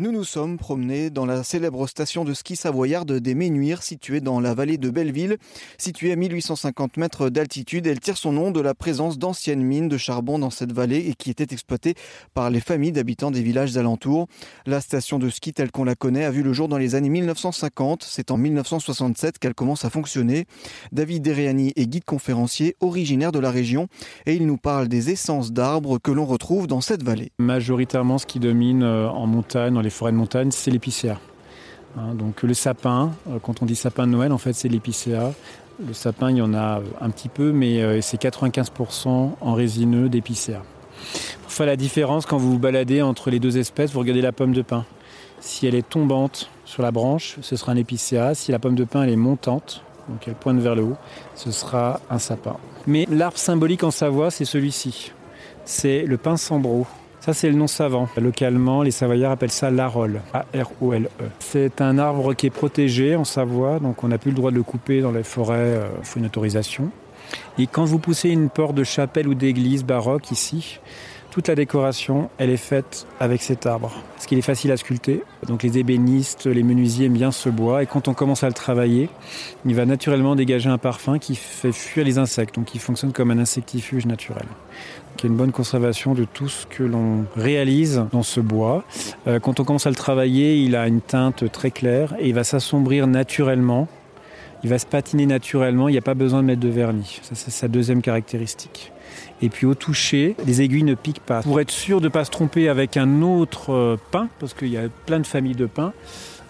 Nous nous sommes promenés dans la célèbre station de ski savoyarde des Ménuires, située dans la vallée de Belleville. Située à 1850 mètres d'altitude, elle tire son nom de la présence d'anciennes mines de charbon dans cette vallée et qui étaient exploitées par les familles d'habitants des villages alentours. La station de ski telle qu'on la connaît a vu le jour dans les années 1950. C'est en 1967 qu'elle commence à fonctionner. David Deréani est guide conférencier originaire de la région et il nous parle des essences d'arbres que l'on retrouve dans cette vallée. Majoritairement, ce qui domine euh, en montagne, les forêts de montagne, c'est l'épicéa. Hein, donc le sapin, euh, quand on dit sapin de Noël, en fait c'est l'épicéa. Le sapin, il y en a un petit peu, mais euh, c'est 95% en résineux d'épicéa. Pour faire la différence, quand vous vous baladez entre les deux espèces, vous regardez la pomme de pin. Si elle est tombante sur la branche, ce sera un épicéa. Si la pomme de pin est montante, donc elle pointe vers le haut, ce sera un sapin. Mais l'arbre symbolique en Savoie, c'est celui-ci. C'est le pin sambro. Ça, c'est le nom savant. Localement, les Savoyards appellent ça l'arole, A-R-O-L-E. C'est un arbre qui est protégé en Savoie, donc on n'a plus le droit de le couper dans les forêts, il euh, faut une autorisation. Et quand vous poussez une porte de chapelle ou d'église baroque ici, toute la décoration, elle est faite avec cet arbre, parce qu'il est facile à sculpter. Donc les ébénistes, les menuisiers aiment bien ce bois, et quand on commence à le travailler, il va naturellement dégager un parfum qui fait fuir les insectes, donc il fonctionne comme un insectifuge naturel. Il y a une bonne conservation de tout ce que l'on réalise dans ce bois. Euh, quand on commence à le travailler, il a une teinte très claire et il va s'assombrir naturellement. Il va se patiner naturellement, il n'y a pas besoin de mettre de vernis. Ça, c'est sa deuxième caractéristique. Et puis au toucher, les aiguilles ne piquent pas. Pour être sûr de ne pas se tromper avec un autre euh, pain, parce qu'il y a plein de familles de pains,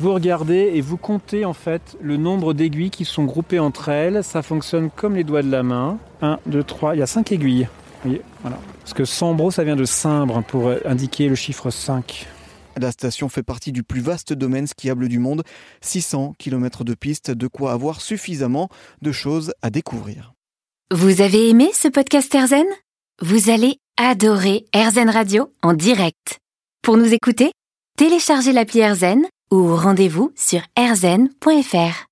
vous regardez et vous comptez en fait le nombre d'aiguilles qui sont groupées entre elles. Ça fonctionne comme les doigts de la main. 1, 2, 3, il y a 5 aiguilles. Vous voilà. Parce que Sambro, ça vient de cimbre pour indiquer le chiffre 5. La station fait partie du plus vaste domaine skiable du monde. 600 km de pistes, de quoi avoir suffisamment de choses à découvrir. Vous avez aimé ce podcast Erzen Vous allez adorer Erzen Radio en direct. Pour nous écouter, téléchargez l'appli Erzen ou rendez-vous sur erzen.fr.